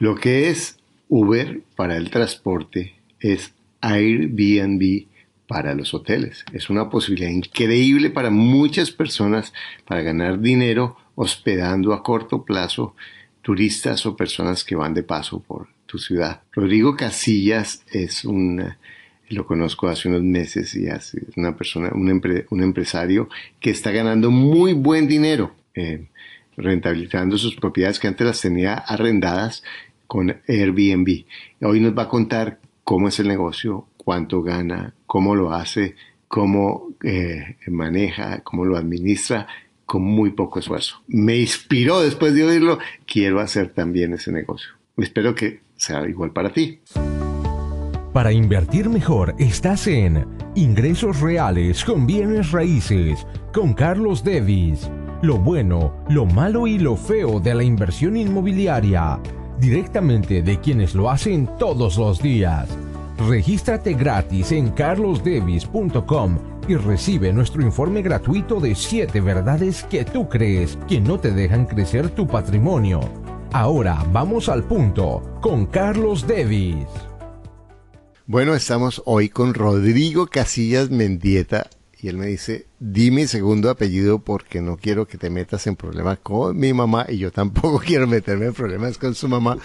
Lo que es Uber para el transporte es Airbnb para los hoteles. Es una posibilidad increíble para muchas personas para ganar dinero hospedando a corto plazo turistas o personas que van de paso por tu ciudad. Rodrigo Casillas es un, lo conozco hace unos meses y es una persona, un, empresario que está ganando muy buen dinero eh, rentabilizando sus propiedades que antes las tenía arrendadas con Airbnb. Hoy nos va a contar cómo es el negocio, cuánto gana, cómo lo hace, cómo eh, maneja, cómo lo administra con muy poco esfuerzo. Me inspiró después de oírlo, quiero hacer también ese negocio. Espero que sea igual para ti. Para invertir mejor estás en Ingresos Reales con Bienes Raíces con Carlos Devis. Lo bueno, lo malo y lo feo de la inversión inmobiliaria. Directamente de quienes lo hacen todos los días. Regístrate gratis en carlosdevis.com y recibe nuestro informe gratuito de 7 verdades que tú crees que no te dejan crecer tu patrimonio. Ahora vamos al punto con Carlos Devis. Bueno, estamos hoy con Rodrigo Casillas Mendieta y él me dice, di mi segundo apellido porque no quiero que te metas en problemas con mi mamá y yo tampoco quiero meterme en problemas con su mamá.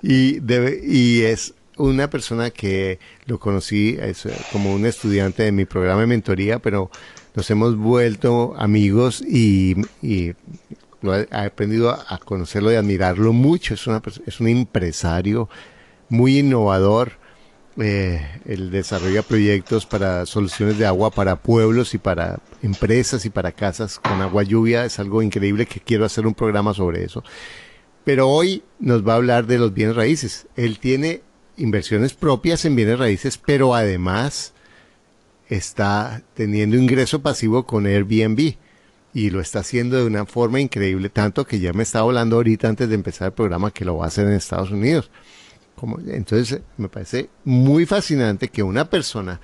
Y, debe, y es una persona que lo conocí eh, como un estudiante de mi programa de mentoría, pero nos hemos vuelto amigos y, lo he, aprendido a, conocerlo y admirarlo mucho. Es, una, es un empresario muy innovador. Eh, él desarrolla proyectos para soluciones de agua para pueblos y para empresas y para casas con agua lluvia. Es algo increíble que quiero hacer un programa sobre eso. Pero hoy nos va a hablar de los bienes raíces. Él tiene inversiones propias en bienes raíces, pero además está teniendo ingreso pasivo con Airbnb y lo está haciendo de una forma increíble, tanto que ya me estaba hablando ahorita antes de empezar el programa que lo va a hacer en Estados Unidos. Entonces me parece muy fascinante que una persona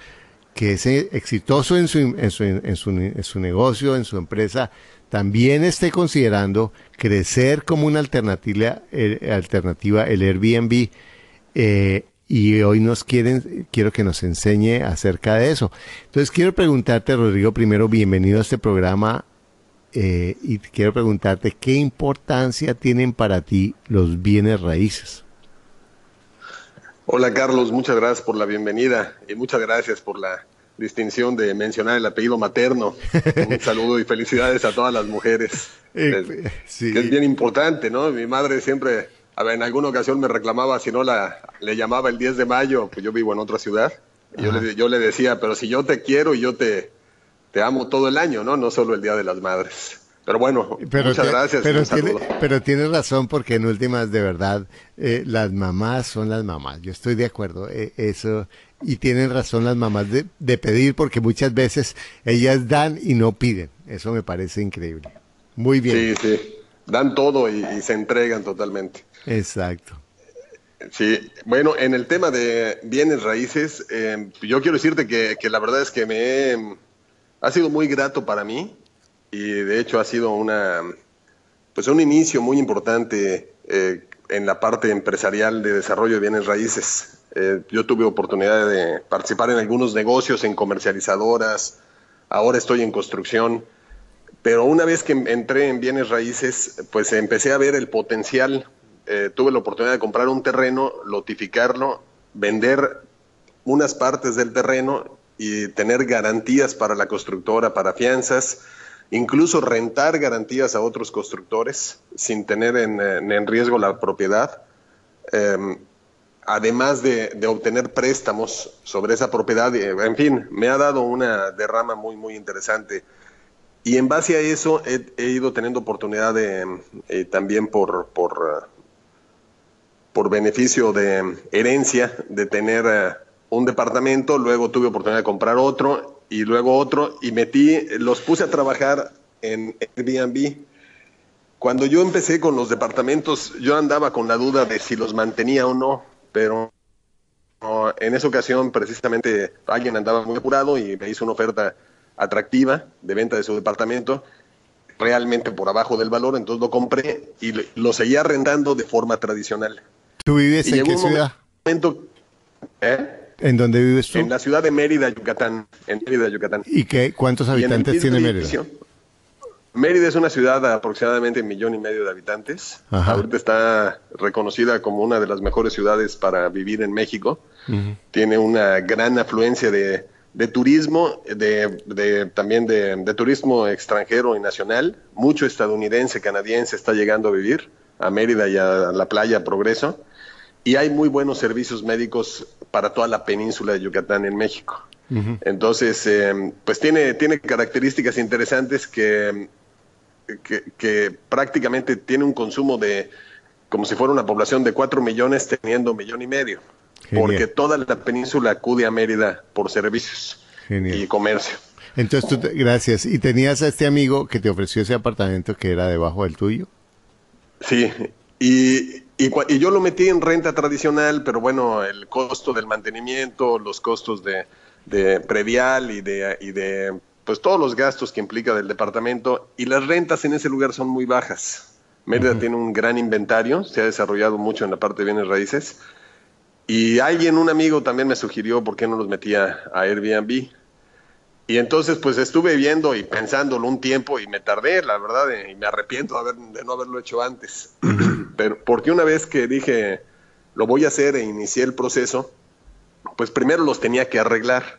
que es exitoso en su, en su, en su, en su negocio, en su empresa, también esté considerando crecer como una alternativa, eh, alternativa el Airbnb eh, y hoy nos quieren, quiero que nos enseñe acerca de eso. Entonces quiero preguntarte, Rodrigo, primero, bienvenido a este programa eh, y quiero preguntarte qué importancia tienen para ti los bienes raíces. Hola Carlos, muchas gracias por la bienvenida y muchas gracias por la distinción de mencionar el apellido materno. Un saludo y felicidades a todas las mujeres. Eh, es bien importante, ¿no? Mi madre siempre a ver, en alguna ocasión me reclamaba si no la le llamaba el 10 de mayo, pues yo vivo en otra ciudad. Y yo le, yo le decía, pero si yo te quiero y yo te, te amo todo el año, ¿no? No solo el Día de las Madres. Pero bueno, muchas gracias. Pero, tiene, pero tienes razón porque en últimas, de verdad, eh, las mamás son las mamás. Yo estoy de acuerdo. Eh, eso y tienen razón las mamás de, de, pedir porque muchas veces ellas dan y no piden. Eso me parece increíble. Muy bien. Sí, sí. Dan todo y se entregan totalmente. Exacto. Sí, bueno, en el tema de bienes raíces, eh, yo quiero decirte que, la verdad es que me ha sido muy grato para mí y de hecho ha sido una pues un inicio muy importante eh, en la parte empresarial de desarrollo de bienes raíces. Eh, yo tuve oportunidad de participar en algunos negocios, en comercializadoras, ahora estoy en construcción, pero una vez que entré en bienes raíces, pues empecé a ver el potencial eh, tuve la oportunidad de comprar un terreno, lotificarlo, vender unas partes del terreno y tener garantías para la constructora, para fianzas, incluso rentar garantías a otros constructores sin tener en, riesgo la propiedad. Em, además de, obtener préstamos sobre esa propiedad, en fin, me ha dado una derrama muy, muy interesante. Y en base a eso he, ido teniendo oportunidad de, eh, también por, por por beneficio de herencia de tener eh, un departamento, luego tuve oportunidad de comprar otro y luego otro y metí, los puse a trabajar en Airbnb. Cuando yo empecé con los departamentos, yo andaba con la duda de si los mantenía o no, pero en esa ocasión precisamente alguien andaba muy apurado y me hizo una oferta atractiva de venta de su departamento, realmente por abajo del valor, entonces lo compré y lo seguía arrendando de forma tradicional. ¿Tú vives Y en qué ciudad? momento, ¿eh? ¿En dónde vives tú? En la ciudad de Mérida, Yucatán. En Mérida, Yucatán. ¿Y qué, cuántos habitantes tiene Mérida? Mérida es una ciudad de aproximadamente un millón y medio de habitantes. Ajá. Ahorita está reconocida como una de las mejores ciudades para vivir en México. Tiene una gran afluencia de, de turismo, de, de- también de, de turismo extranjero y nacional. Mucho estadounidense, canadiense está llegando a vivir a Mérida y a la playa Progreso. Y hay muy buenos servicios médicos para toda la península de Yucatán en México. Entonces, eh, pues tiene, tiene características interesantes que, que, que prácticamente tiene un consumo de como si fuera una población de 4 millones teniendo un millón y medio. Genial. Porque toda la península acude a Mérida por servicios Genial. y comercio. Entonces, tú te- gracias. ¿Y tenías a este amigo que te ofreció ese apartamento que era debajo del tuyo? Sí, y, y, yo lo metí en renta tradicional, pero bueno, el costo del mantenimiento, los costos de, de predial y de, y de pues todos los gastos que implica del departamento y las rentas en ese lugar son muy bajas. Mérida tiene un gran inventario, se ha desarrollado mucho en la parte de bienes raíces y alguien, un amigo también me sugirió por qué no los metía a Airbnb. Y entonces pues estuve viendo y pensándolo un tiempo y me tardé, la verdad, y me arrepiento de, haber- de no haberlo hecho antes. Pero porque una vez que dije, lo voy a hacer e inicié el proceso, pues primero los tenía que arreglar.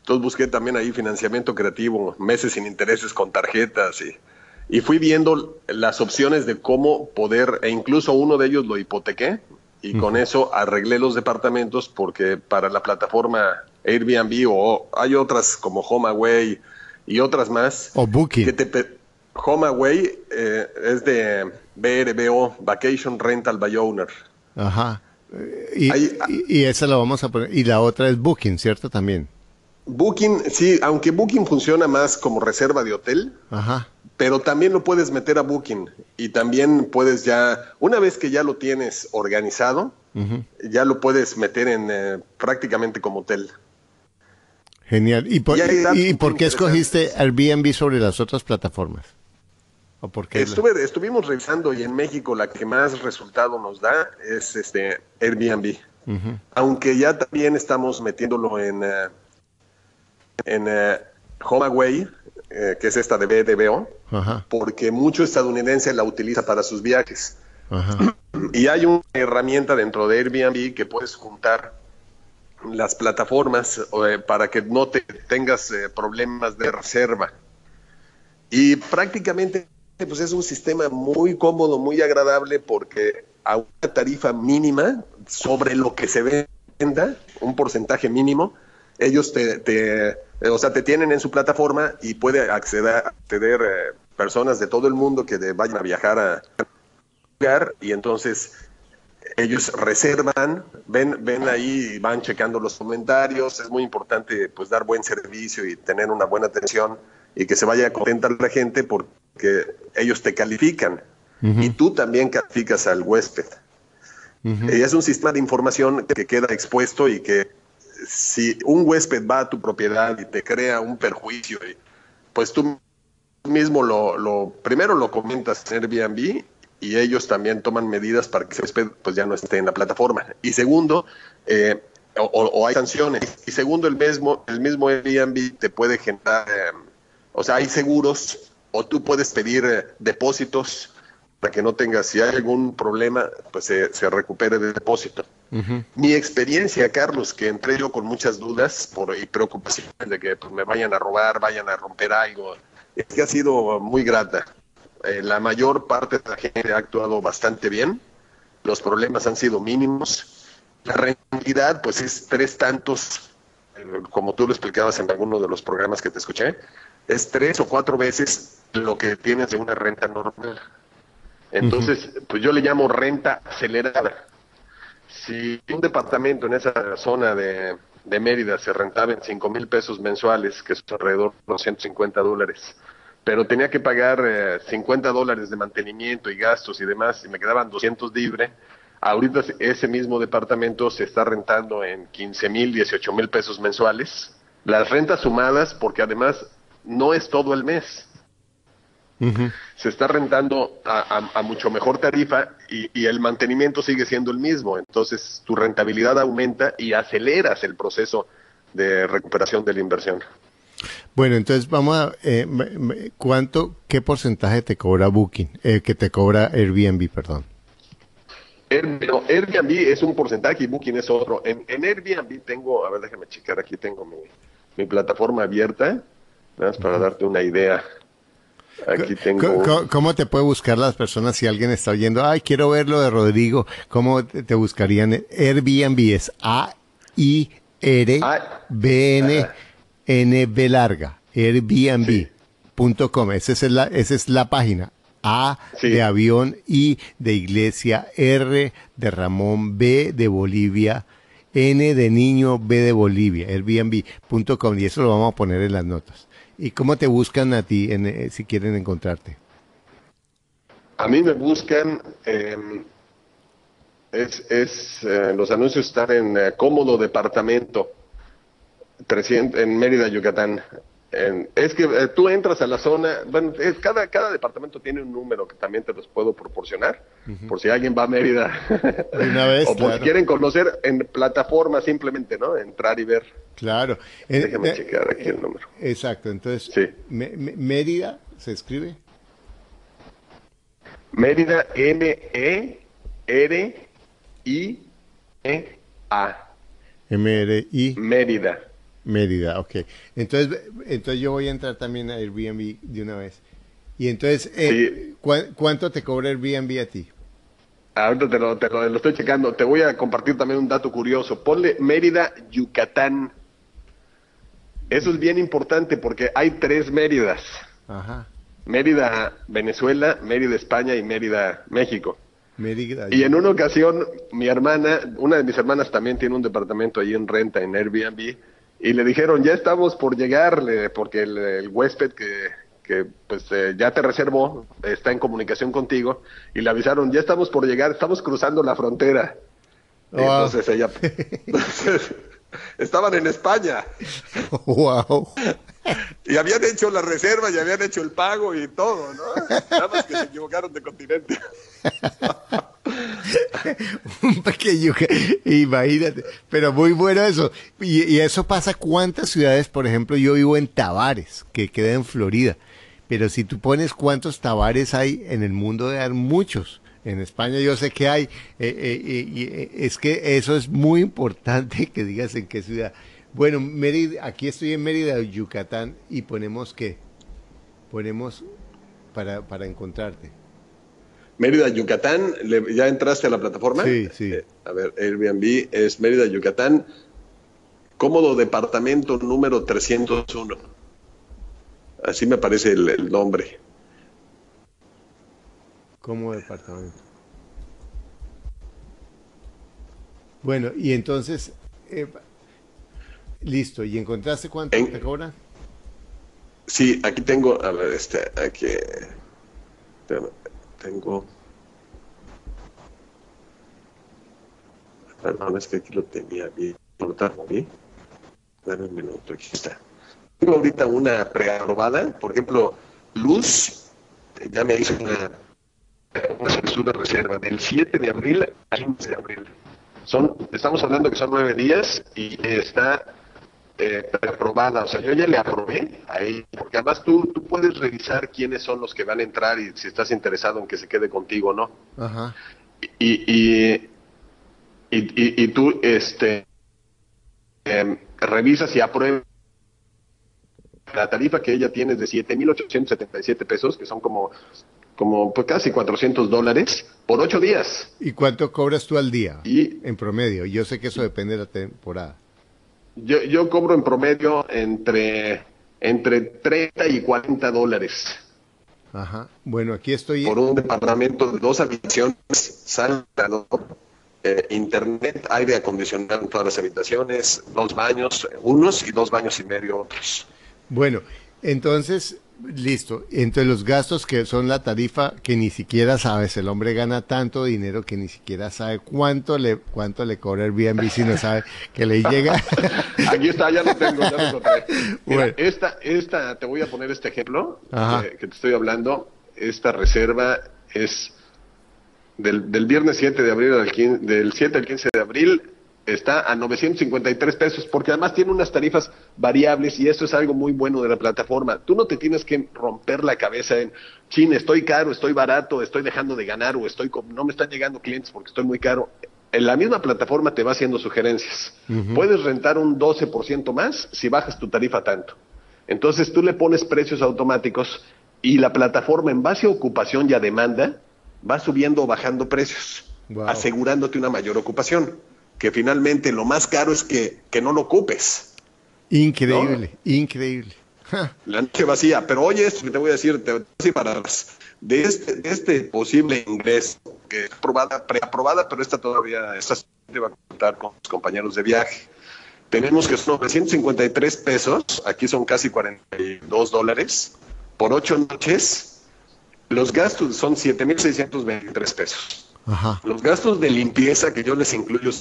Entonces busqué también ahí financiamiento creativo, meses sin intereses con tarjetas y, y fui viendo las opciones de cómo poder, e incluso uno de ellos lo hipotequé y con eso arreglé los departamentos porque para la plataforma Airbnb o hay otras como HomeAway y otras más O Booking. que te HomeAway eh, es de BRBO, Vacation Rental by Owner. Ajá. Y, Ahí- y- y esa la vamos a poner. Y la otra es Booking, ¿cierto? También. Booking, sí, aunque Booking funciona más como reserva de hotel, Ajá. pero también lo puedes meter a Booking y también puedes ya, una vez que ya lo tienes organizado, ya lo puedes meter en eh, prácticamente como hotel. Genial. ¿Y por, Y y- y por qué escogiste Airbnb sobre las otras plataformas? ¿O por qué? Estuve, estuvimos revisando y en México la que más resultado nos da es este Airbnb. Aunque ya también estamos metiéndolo en, eh, en eh, HomeAway, eh, que es esta de BDBO, Ajá. porque mucho estadounidense la utiliza para sus viajes. Ajá. Y hay una herramienta dentro de Airbnb que puedes juntar las plataformas eh, para que no te tengas eh, problemas de reserva. Y prácticamente pues es un sistema muy cómodo, muy agradable porque a una tarifa mínima sobre lo que se venda, un porcentaje mínimo, ellos te, eh, o sea, te tienen en su plataforma y puede acceder, acceder eh, personas de todo el mundo que vayan a viajar a lugar y entonces ellos reservan, ven, ven ahí van checando los comentarios. Es muy importante pues dar buen servicio y tener una buena atención y que se vaya contenta la gente porque ellos te califican y tú también calificas al huésped. Y es un sistema de información que queda expuesto y que si un huésped va a tu propiedad y te crea un perjuicio, pues tú mismo lo, lo primero lo comentas en Airbnb y ellos también toman medidas para que ese huésped pues ya no esté en la plataforma. Y segundo, eh, o, o- o hay sanciones. Y segundo, el mismo, el mismo Airbnb te puede generar, eh, o sea, hay seguros o tú puedes pedir eh, depósitos para que no tengas, si hay algún problema, pues se, se recupere el depósito. Mi experiencia, Carlos, que entré yo con muchas dudas por, y preocupaciones de que pues, me vayan a robar, vayan a romper algo, es que ha sido muy grata. Eh, la mayor parte de la gente ha actuado bastante bien, los problemas han sido mínimos, la rentabilidad pues es tres tantos, eh, como tú lo explicabas en alguno de los programas que te escuché, es tres o cuatro veces lo que tienes de una renta normal. Entonces, pues yo le llamo renta acelerada. Si un departamento en esa zona de, Mérida se rentaba en 5 mil pesos mensuales, que es alrededor de 250 dólares, pero tenía que pagar eh, 50 dólares de mantenimiento y gastos y demás, y me quedaban 200 libre, ahorita ese mismo departamento se está rentando en 15 mil, 18 mil pesos mensuales. Las rentas sumadas, porque además no es todo el mes. Se está rentando a, mucho mejor tarifa y, el mantenimiento sigue siendo el mismo. Entonces tu rentabilidad aumenta y aceleras el proceso de recuperación de la inversión. Bueno, entonces vamos a, eh, ¿cuánto, qué porcentaje te cobra Booking, eh, que te cobra Airbnb, perdón? Airbnb es un porcentaje y Booking es otro. En, Airbnb tengo, a ver, déjame checar, aquí tengo mi, plataforma abierta, nada más para darte una idea. Aquí tengo... ¿Cómo, te puede buscar las personas si alguien está oyendo? Ay, quiero ver lo de Rodrigo. ¿Cómo te, buscarían? Airbnb es A-I-R-B-N-N-B larga. Airbnb.com. Esa, es la, esa es la página. A de avión, I de iglesia, R de Ramón, B de Bolivia, N de niño, B de Bolivia, Airbnb.com. Y eso lo vamos a poner en las notas. ¿Y cómo te buscan a ti en, eh, si quieren encontrarte? A mí me buscan, em, es, es eh, los anuncios están en eh, Cómodo Departamento, en Mérida, Yucatán. Es que tú entras a la zona, bueno, cada, cada departamento tiene un número que también te los puedo proporcionar, por si alguien va a Mérida. Una vez, o por si quieren conocer en plataforma simplemente, ¿no? Entrar y ver. Claro. Déjame checar aquí el número. Exacto, entonces, Mérida se escribe. Mérida M-E-R-I-E-A. M-R-I. Mérida. Mérida, ok. Entonces, entonces yo voy a entrar también a Airbnb de una vez. Y entonces, eh, ¿cuánto te cobra Airbnb a ti? Ahorita te lo, te lo, estoy checando. Te voy a compartir también un dato curioso. Ponle Mérida, Yucatán. Eso es bien importante porque hay tres Méridas. Ajá. Mérida, Venezuela, Mérida, España y Mérida, México. Mérida, y en una ocasión, mi hermana, una de mis hermanas también tiene un departamento ahí en renta en Airbnb, y le dijeron, ya estamos por llegarle, porque el, huésped que, que pues eh, ya te reservó está en comunicación contigo, y le avisaron, ya estamos por llegar, estamos cruzando la frontera. Entonces ella... estaban en España. Wow. Y habían hecho la reserva y habían hecho el pago y todo, ¿no? Nada más que se equivocaron de continente. Un pequeño, imagínate, pero muy bueno eso. Y, y, eso pasa cuántas ciudades, por ejemplo, yo vivo en Tavares, que queda en Florida, pero si tú pones cuántos Tavares hay en el mundo, de muchos. En España yo sé que hay, eh, eh, eh, es que eso es muy importante que digas en qué ciudad. Bueno, Mérida, aquí estoy en Mérida, Yucatán, y ponemos qué? Ponemos para, para encontrarte. Mérida, Yucatán, ¿ya entraste a la plataforma? Sí, sí. a ver, Airbnb es Mérida, Yucatán, cómodo departamento número 301. Así me parece el nombre como departamento. Bueno, y entonces, eh, listo, ¿y encontraste cuánto te cobran? Sí, aquí tengo, a ver, este, aquí, tengo, perdón, es que aquí lo tenía bien, bien, dame un minuto, aquí está. Tengo ahorita una preaprobada, por ejemplo, Luz, ya me hizo una una reserva del 7 de abril al 15 de abril. Son, estamos hablando que son nueve días y está eh, aprobada. O sea, yo ya le aprobé ahí, porque además tú, tú puedes revisar quiénes son los que van a entrar y si estás interesado en que se quede contigo o no. Ajá. Y, y, y, tú este, em, revisas y apruebas la tarifa que ella tiene es de 7.877 pesos, que son como como pues casi 400 dólares por ocho días. ¿Y cuánto cobras tú al día y, en promedio? Yo sé que eso depende de la temporada. Yo, yo cobro en promedio entre, entre 30 y 40 dólares. Ajá. Bueno, aquí estoy. Por un departamento de dos habitaciones, salvador, eh, internet, aire acondicionado en todas las habitaciones, dos baños, unos y dos baños y medio otros. Bueno, entonces Listo. Entonces los gastos que son la tarifa que ni siquiera sabes, el hombre gana tanto dinero que ni siquiera sabe cuánto le cuánto le cobra el Airbnb si no sabe que le llega. Aquí está, ya lo tengo, ya lo encontré. Mira, esta, esta, te voy a poner este ejemplo que, que, te estoy hablando. Esta reserva es del, del viernes 7 de abril al 15, del 7 al 15 de abril está a 953 pesos, porque además tiene unas tarifas variables y eso es algo muy bueno de la plataforma. Tú no te tienes que romper la cabeza en, chin, estoy caro, estoy barato, estoy dejando de ganar o estoy no me están llegando clientes porque estoy muy caro. En la misma plataforma te va haciendo sugerencias. Puedes rentar un 12% más si bajas tu tarifa tanto. Entonces tú le pones precios automáticos y la plataforma en base a ocupación y a demanda va subiendo o bajando precios, asegurándote una mayor ocupación que finalmente lo más caro es que, que no lo ocupes. Increíble, increíble. La noche vacía, pero oye esto que te voy a decir, te voy a decir para de este, de este posible ingreso, que es aprobada, preaprobada, pero esta todavía, esta se va a contar con los compañeros de viaje. Tenemos que son 953 pesos, aquí son casi 42 dólares, por ocho noches. Los gastos son 7.623 pesos. Los gastos de limpieza que yo les incluyo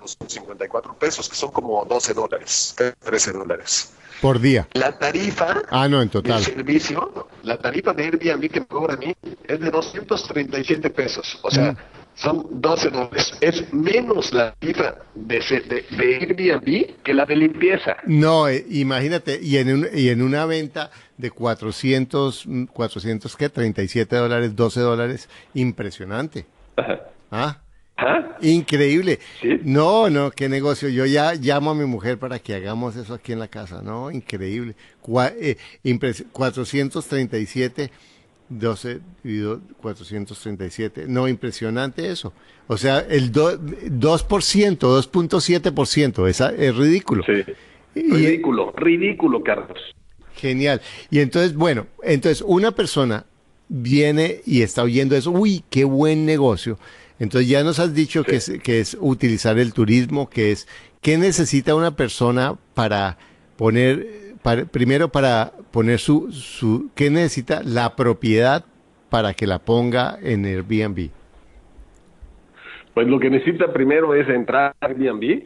los 54 pesos, que son como 12 dólares, 13 dólares. Por día. La tarifa ah, no, en total. de servicio, la tarifa de Airbnb que me cobra a mí es de 237 pesos. O sea, mm. son 12 dólares. Es menos la tarifa de, de, Airbnb que la de limpieza. No, eh, imagínate, y en, un, y en una venta de 400, 400, ¿qué? 37 dólares, 12 dólares, impresionante. ¿Ah? ¿Ah? Increíble. No, no, qué negocio. Yo ya llamo a mi mujer para que hagamos eso aquí en la casa, ¿no? Increíble. 437, 12 437. No, impresionante eso. O sea, el 2%, 2.7%, esa es ridículo. Sí. Ridículo, ridículo, Carlos. Genial. Y entonces, bueno, entonces una persona viene y está oyendo eso, uy, qué buen negocio. Entonces ya nos has dicho que, es, que es utilizar el turismo, que es, ¿qué necesita una persona para poner, primero para poner su, su, ¿qué necesita la propiedad para que la ponga en Airbnb? Pues lo que necesita primero es entrar a Airbnb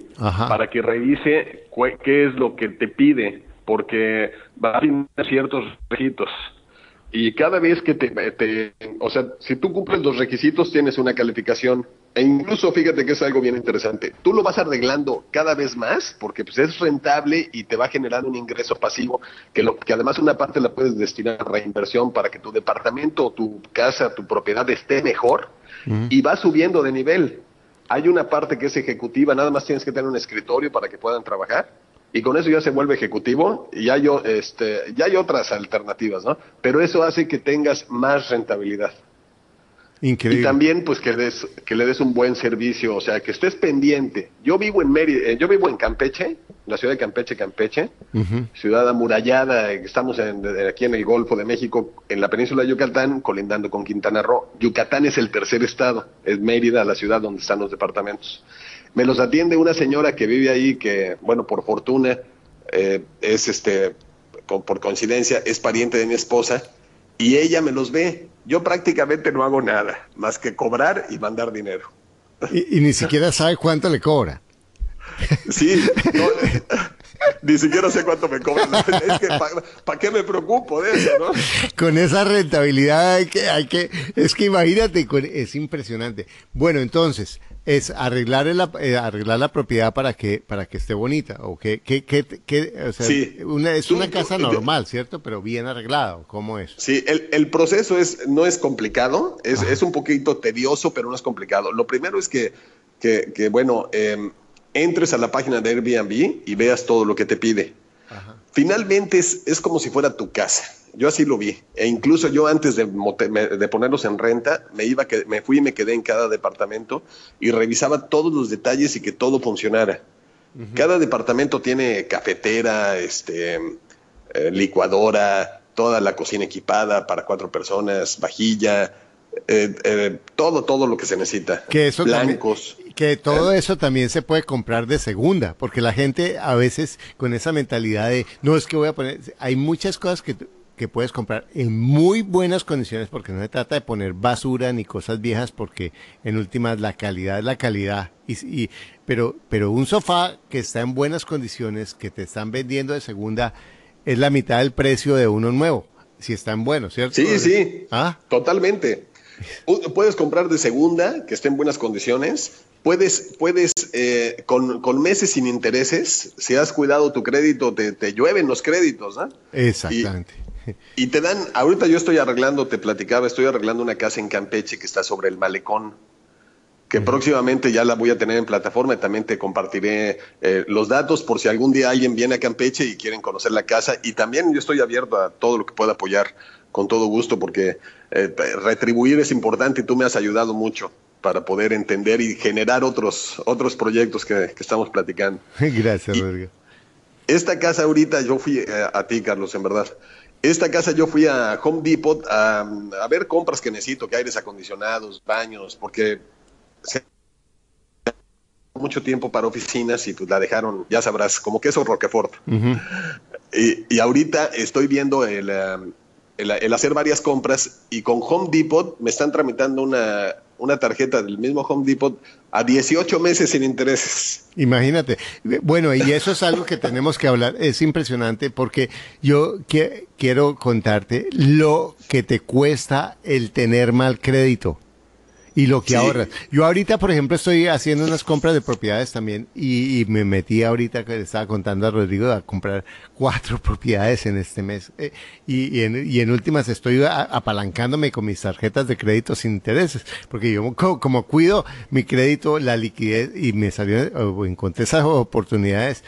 para que revise qué es lo que te pide, porque va a tener ciertos requisitos y cada vez que te, o sea, si tú cumples los requisitos tienes una calificación. E incluso fíjate que es algo bien interesante, tú lo vas arreglando cada vez más porque pues es rentable y te va generando un ingreso pasivo que lo que además una parte la puedes destinar a reinversión para que tu departamento, tu casa, tu propiedad esté mejor y va subiendo de nivel. Hay una parte que es ejecutiva, nada más tienes que tener un escritorio para que puedan trabajar y con eso ya se vuelve ejecutivo y ya, yo, este, ya hay otras alternativas, ¿no? Pero eso hace que tengas más rentabilidad. Increíble. Y también pues que, des, que le des un buen servicio, o sea, que estés pendiente. Yo vivo en Mérida, eh, yo vivo en Campeche, la ciudad de Campeche, Campeche, ciudad amurallada, estamos aquí en el Golfo de México, en la península de Yucatán, colindando con Quintana Roo. Yucatán es el tercer estado, es Mérida la ciudad donde están los departamentos. Me los atiende una señora que vive ahí, que, bueno, por fortuna, eh, es este, por coincidencia, es pariente de mi esposa, y ella me los ve. Yo prácticamente no hago nada, más que cobrar y mandar dinero. Y, ni siquiera sabe cuánto le cobra. Sí, ni siquiera sé cuánto me cobran. Es que, ¿para qué me preocupo de eso, no? Con esa rentabilidad hay que, hay que, es que imagínate, es impresionante. Bueno, entonces, es arreglar la, eh, arreglar la propiedad para que para que esté bonita o que, que, que, o sea, una, es una casa normal cierto pero bien arreglada cómo es sí el, el, proceso es no es complicado es, es, un poquito tedioso pero no es complicado lo primero es que que, que bueno eh, entres a la página de Airbnb y veas todo lo que te pide finalmente es, es como si fuera tu casa yo así lo vi. E incluso yo antes de, de, ponerlos en renta, me, iba, me fui y me quedé en cada departamento y revisaba todos los detalles y que todo funcionara. Cada departamento tiene cafetera, este, eh, licuadora, toda la cocina equipada para cuatro personas, vajilla, eh, eh, todo, todo lo que se necesita. Que eso Blancos. Que todo eso también se puede comprar de segunda, porque la gente a veces con esa mentalidad de, no es que voy a poner, hay muchas cosas que que puedes comprar en muy buenas condiciones, porque no se trata de poner basura ni cosas viejas, porque en últimas la calidad es la calidad. Y, pero, pero un sofá que está en buenas condiciones, que te están vendiendo de segunda, es la mitad del precio de uno nuevo, si está en bueno, ¿cierto? Sí, sí, ¿Ah? totalmente. Puedes comprar de segunda, que esté en buenas condiciones. Puedes, puedes eh, con, meses sin intereses, si has cuidado tu crédito, te, te llueven los créditos, ¿ah? Exactamente. Y, te dan, ahorita yo estoy arreglando, te platicaba, estoy arreglando una casa en Campeche que está sobre el malecón, que próximamente ya la voy a tener en plataforma y también te compartiré eh, los datos por si algún día alguien viene a Campeche y quieren conocer la casa. Y también yo estoy abierto a todo lo que pueda apoyar con todo gusto porque eh, retribuir es importante y tú me has ayudado mucho para poder entender y generar otros, otros proyectos que, estamos platicando. Gracias, Rodrigo. Esta casa ahorita, yo fui eh, a ti, Carlos, en verdad. Esta casa yo fui a Home Depot a, ver compras que necesito, que aires acondicionados, baños, porque se mucho tiempo para oficinas y pues la dejaron, ya sabrás, como queso Roquefort. y, y, ahorita estoy viendo el, el, hacer varias compras y con Home Depot me están tramitando una, una tarjeta del mismo Home Depot a 18 meses sin intereses. Imagínate. Bueno, y eso es algo que tenemos que hablar. Es impresionante porque yo quiero contarte lo que te cuesta el tener mal crédito y lo que ahorras. Yo ahorita, por ejemplo, estoy haciendo unas compras de propiedades también y, me metí ahorita, que le estaba contando a Rodrigo, a comprar cuatro propiedades en este mes. Eh, y, en, últimas estoy apalancándome con mis tarjetas de crédito sin intereses, porque yo como, cuido mi crédito, la liquidez y me salió, o encontré esas oportunidades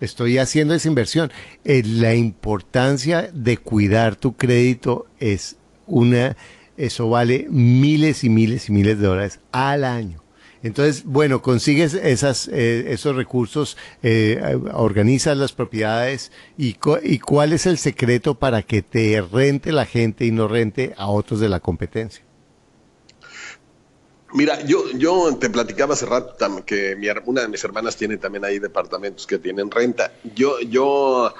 estoy haciendo esa inversión. Eh, la importancia de cuidar tu crédito es una eso vale miles y miles y miles de dólares al año. Entonces, bueno, consigues eh, esos recursos, eh, organizas las propiedades y, y cuál es el secreto para que te rente la gente y no rente a otros de la competencia. Mira, yo, yo te platicaba hace rato que mi, una de mis hermanas tiene también ahí departamentos que tienen renta. Yo, yo,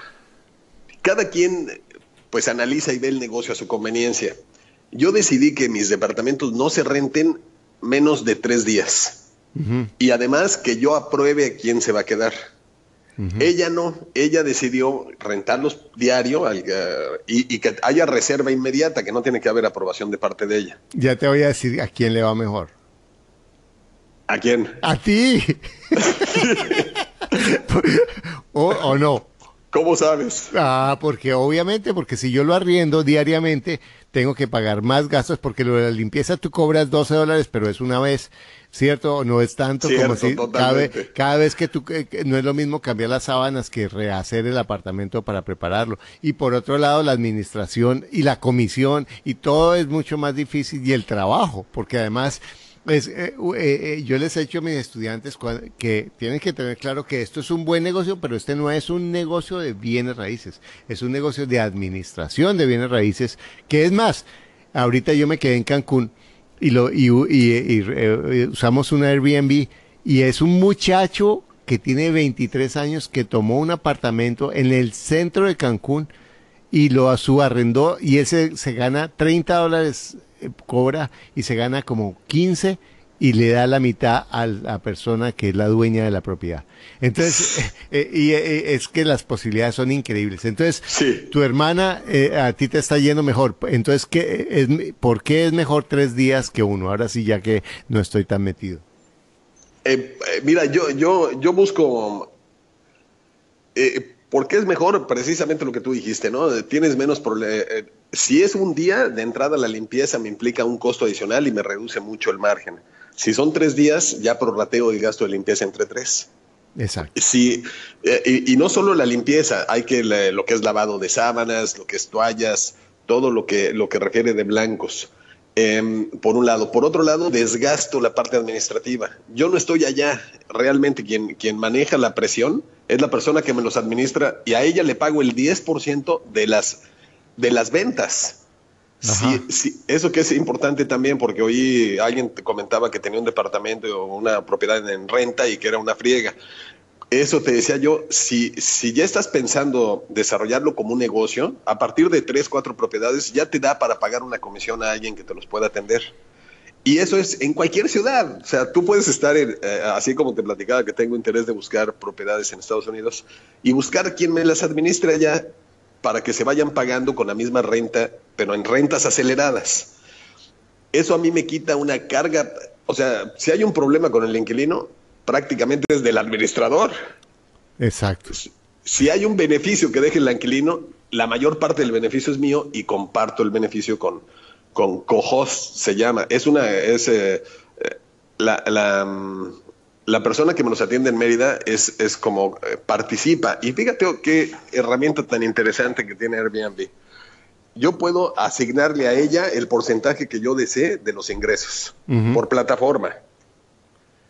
cada quien pues analiza y ve el negocio a su conveniencia yo decidí que mis departamentos no se renten menos de tres días. Y además que yo apruebe a quién se va a quedar. Ella no, ella decidió rentarlos diario eh, y, que haya reserva inmediata, que no tiene que haber aprobación de parte de ella. Ya te voy a decir a quién le va mejor. ¿A quién? A ti. o no. ¿Cómo sabes? Ah, porque obviamente, porque si yo lo arriendo diariamente, tengo que pagar más gastos porque lo de la limpieza tú cobras 12 dólares, pero es una vez, ¿cierto? No es tanto como si cada, cada, vez que tú, no es lo mismo cambiar las sábanas que rehacer el apartamento para prepararlo. Y por otro lado, la administración y la comisión y todo es mucho más difícil y el trabajo, porque además pues, eh, eh, eh, yo les he dicho a mis estudiantes que tienen que tener claro que esto es un buen negocio, pero este no es un negocio de bienes raíces, es un negocio de administración de bienes raíces, que es más, ahorita yo me quedé en Cancún y, lo, y, usamos un Airbnb y es un muchacho que tiene 23 años que tomó un apartamento en el centro de Cancún y lo subarrendó y ese se gana 30 dólares cobra y se gana como 15 y le da la mitad a la persona que es la dueña de la propiedad. Entonces, eh, y eh, es que las posibilidades son increíbles. Entonces, tu hermana eh, a ti te está yendo mejor. Entonces, ¿qué es, ¿por qué es mejor tres días que uno? Ahora sí, ya que no estoy tan metido. mira, yo, yo, yo busco porque es mejor precisamente lo que tú dijiste, ¿no? Tienes menos problemas. Si es un día, de entrada la limpieza me implica un costo adicional y me reduce mucho el margen. Si son tres días, ya prorrateo el gasto de limpieza entre tres. Exacto. Sí, eh, y, no solo la limpieza, hay que lo que es lavado de sábanas, lo que es toallas, todo lo que, lo que refiere de blancos. Em, por un lado. Por otro lado, desgasto la parte administrativa. Yo no estoy allá. Realmente quien, quien maneja la presión es la persona que me los administra y a ella le pago el 10% de las, de las ventas. Sí, eso que es importante también, porque hoy alguien te comentaba que tenía un departamento o una propiedad en renta y que era una friega. eso te decía yo, si, si ya estás pensando desarrollarlo como un negocio, a partir de tres, cuatro propiedades ya te da para pagar una comisión a alguien que te los pueda atender. Y eso es en cualquier ciudad. O sea, tú puedes estar, en, eh, así como te platicaba que tengo interés de buscar propiedades en Estados Unidos, y buscar quien me las administre allá para que se vayan pagando con la misma renta, pero en rentas aceleradas. Eso a mí me quita una carga. O sea, si hay un problema con el inquilino, prácticamente es del administrador. Exacto. Si hay un beneficio que deje el inquilino, la mayor parte del beneficio es mío y comparto el beneficio con, con Cojos, se llama. Es una, es eh, la, la, mm, la, persona que me nos atiende en Mérida es, es como eh, participa. Y fíjate qué herramienta tan interesante que tiene Airbnb. Yo puedo asignarle a ella el porcentaje que yo desee de los ingresos por plataforma.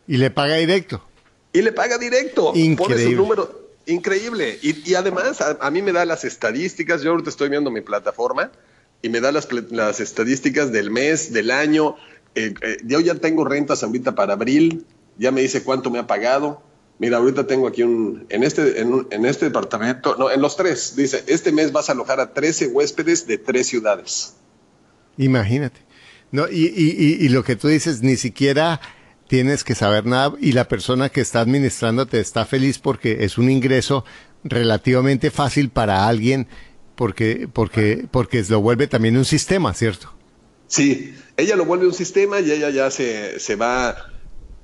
Y le paga directo. Y le paga directo. Increíble. Pone su número. Increíble. Y, y además, a, mí me da las estadísticas. Yo ahorita estoy viendo mi plataforma y me da las, las estadísticas del mes, del año. Eh, eh, yo ya tengo rentas ahorita para abril. Ya me dice cuánto me ha pagado. Mira, ahorita tengo aquí un, en este, en, en, este departamento, no, en los tres, dice, este mes vas a alojar a 13 huéspedes de tres ciudades. Imagínate. No, y, y, y, lo que tú dices, ni siquiera tienes que saber nada y la persona que está administrándote está feliz porque es un ingreso relativamente fácil para alguien porque porque porque lo vuelve también un sistema, ¿cierto? Sí, ella lo vuelve un sistema y ella ya se, se va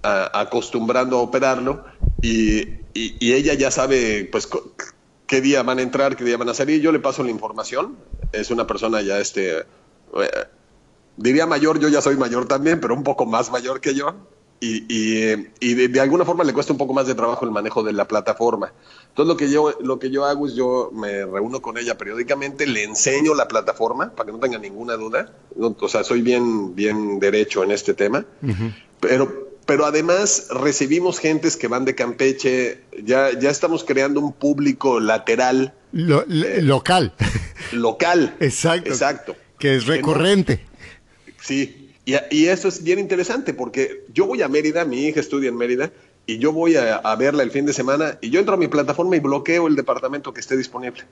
acostumbrando a operarlo y, y, ella ya sabe pues qué día van a entrar, qué día van a salir. Yo le paso la información. Es una persona ya este eh, diría mayor, yo ya soy mayor también, pero un poco más mayor que yo y, y, de, alguna forma le cuesta un poco más de trabajo el manejo de la plataforma. Entonces lo que yo lo que yo hago es yo me reúno con ella periódicamente, le enseño la plataforma para que no tenga ninguna duda. o sea, soy bien bien derecho en este tema. Pero pero además recibimos gentes que van de Campeche, ya ya estamos creando un público lateral local. Local. Exacto. Exacto. Que es recurrente. sí, y, eso es bien interesante porque yo voy a Mérida, mi hija estudia en Mérida, y yo voy a, verla el fin de semana y yo entro a mi plataforma y bloqueo el departamento que esté disponible.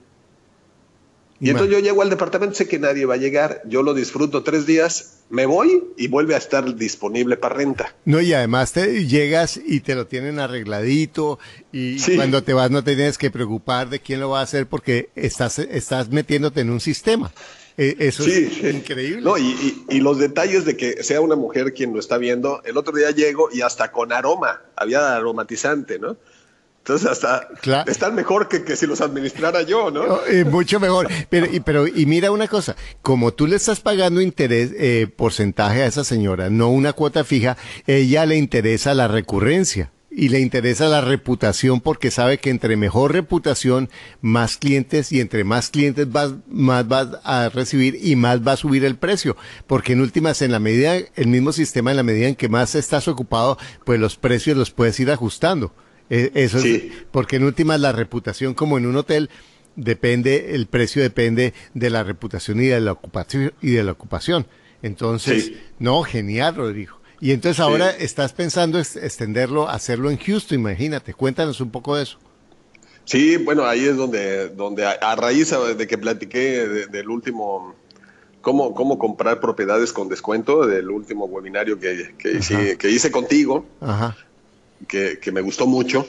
Y entonces yo llego al departamento, sé que nadie va a llegar, yo lo disfruto tres días, me voy y vuelve a estar disponible para renta. No, y además te llegas y te lo tienen arregladito y cuando te vas no te tienes que preocupar de quién lo va a hacer porque estás, estás metiéndote en un sistema. Eh, eso es increíble. No, y, y, los detalles de que sea una mujer quien lo está viendo. El otro día llego y hasta con aroma, había aromatizante, ¿no? Entonces hasta están mejor que, que, si los administrara yo, ¿no? Eh, mucho mejor. Pero y, pero, y mira una cosa, como tú le estás pagando interés, eh, porcentaje a esa señora, no una cuota fija, ella le interesa la recurrencia y le interesa la reputación porque sabe que entre mejor reputación, más clientes y entre más clientes vas, más vas a recibir y más va a subir el precio. Porque en últimas, en la medida, el mismo sistema, en la medida en que más estás ocupado, pues los precios los puedes ir ajustando. Eh, eso es, porque en últimas la reputación como en un hotel depende, el precio depende de la reputación y de la ocupación y de la ocupación. Entonces, no, genial, Rodrigo. Y entonces ahora estás pensando extenderlo, hacerlo en Houston, imagínate. Cuéntanos un poco de eso. Sí, bueno, ahí es donde, donde a, raíz de que platiqué del último, cómo, cómo comprar propiedades con descuento, del último webinario que, que, hice, contigo, Que, que, me gustó mucho.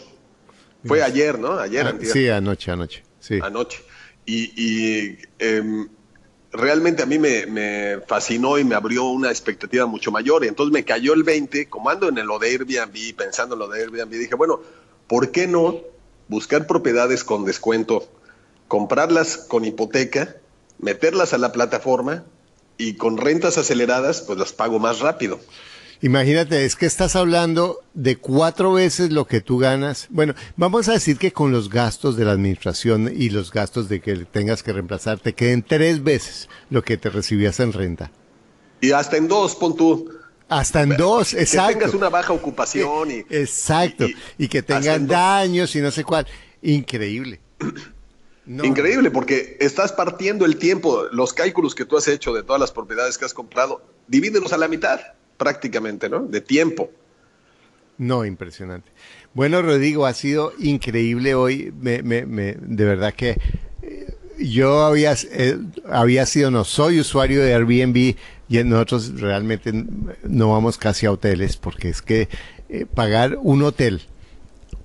Fue ayer, ¿no? Ayer. Ah, sí, anoche, anoche. Sí. Anoche. Y, y em, realmente a mí me, fascinó y me abrió una expectativa mucho mayor. Y entonces me cayó el 20, como ando en lo de Airbnb, pensando en lo de Airbnb, dije, bueno, ¿por qué no buscar propiedades con descuento, comprarlas con hipoteca, meterlas a la plataforma y con rentas aceleradas, pues las pago más rápido? Imagínate, es que estás hablando de cuatro veces lo que tú ganas. Bueno, vamos a decir que con los gastos de la administración y los gastos de que tengas que reemplazar, te queden tres veces lo que te recibías en renta. Y hasta en dos, pon tú. Hasta en dos, exacto. Que tengas una baja ocupación. Y, exacto. Y, que tengan daños y no sé cuál. Increíble. Increíble, porque estás partiendo el tiempo, los cálculos que tú has hecho de todas las propiedades que has comprado, divídelos a la mitad prácticamente, ¿no? De tiempo. No, impresionante. Bueno, Rodrigo, ha sido increíble hoy. Me, me, me, de verdad que eh, yo había, eh, había sido, no soy usuario de Airbnb y nosotros realmente no vamos casi a hoteles porque es que eh, pagar un hotel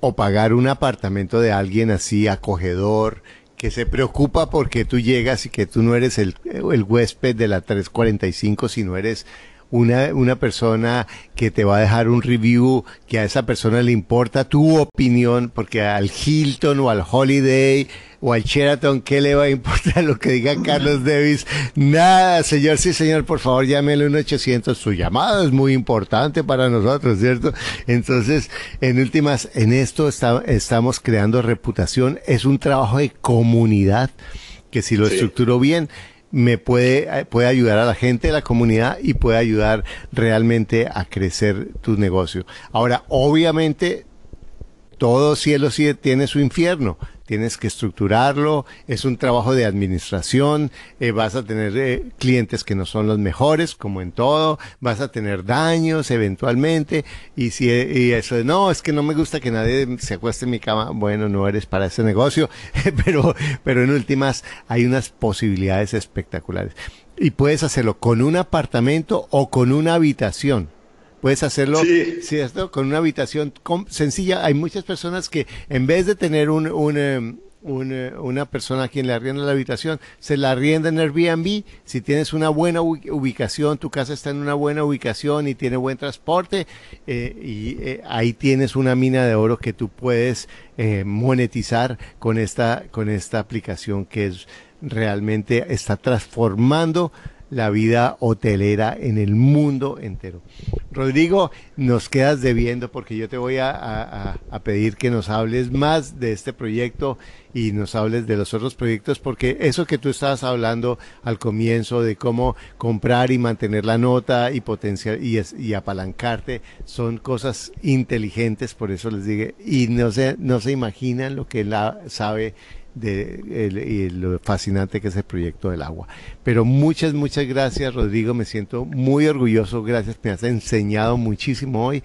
o pagar un apartamento de alguien así acogedor, que se preocupa porque tú llegas y que tú no eres el, el huésped de la 345, sino eres una, una persona que te va a dejar un review, que a esa persona le importa tu opinión, porque al Hilton o al Holiday o al Sheraton, ¿qué le va a importar lo que diga Carlos Davis? Nada, señor, sí, señor, por favor, llámele un 800. Su llamada es muy importante para nosotros, ¿cierto? Entonces, en últimas, en esto está, estamos creando reputación. Es un trabajo de comunidad que si lo sí. estructuro bien, me puede, eh, puede ayudar a la gente de la comunidad y puede ayudar realmente a crecer tu negocio. Ahora, obviamente, todo cielo tiene su infierno. Tienes que estructurarlo, es un trabajo de administración, eh, vas a tener eh, clientes que no son los mejores, como en todo, vas a tener daños eventualmente, y si y eso no, es que no me gusta que nadie se acueste en mi cama, bueno, no eres para ese negocio, pero, pero en últimas hay unas posibilidades espectaculares. Y puedes hacerlo con un apartamento o con una habitación. Puedes hacerlo Sí. ¿cierto? con una habitación sencilla. Hay muchas personas que en vez de tener un, un, eh, un, eh, una persona a quien le arrienda la habitación, se la arrienda en Airbnb. Si tienes una buena ubi- ubicación, tu casa está en una buena ubicación y tiene buen transporte, eh, y eh, ahí tienes una mina de oro que tú puedes eh, monetizar con esta, con esta aplicación que es realmente está transformando la vida hotelera en el mundo entero. Rodrigo, nos quedas debiendo porque yo te voy a, a- pedir que nos hables más de este proyecto y nos hables de los otros proyectos porque eso que tú estabas hablando al comienzo de cómo comprar y mantener la nota y potenciar y, y apalancarte son cosas inteligentes, por eso les digo, y no se, no se imaginan lo que él ha- sabe de el- y lo fascinante que es el proyecto del agua. Pero muchas, muchas gracias, Rodrigo. Me siento muy orgulloso. Gracias, me has enseñado muchísimo hoy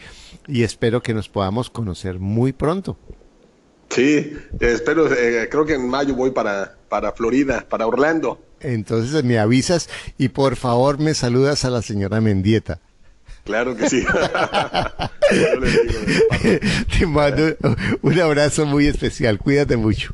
y espero que nos podamos conocer muy pronto. Sí, espero, eh, creo que en mayo voy para, para Florida, para Orlando. Entonces me avisas y por favor me saludas a la señora Mendieta. Claro que sí. Yo les digo, de Te mando un abrazo muy especial. Cuídate mucho.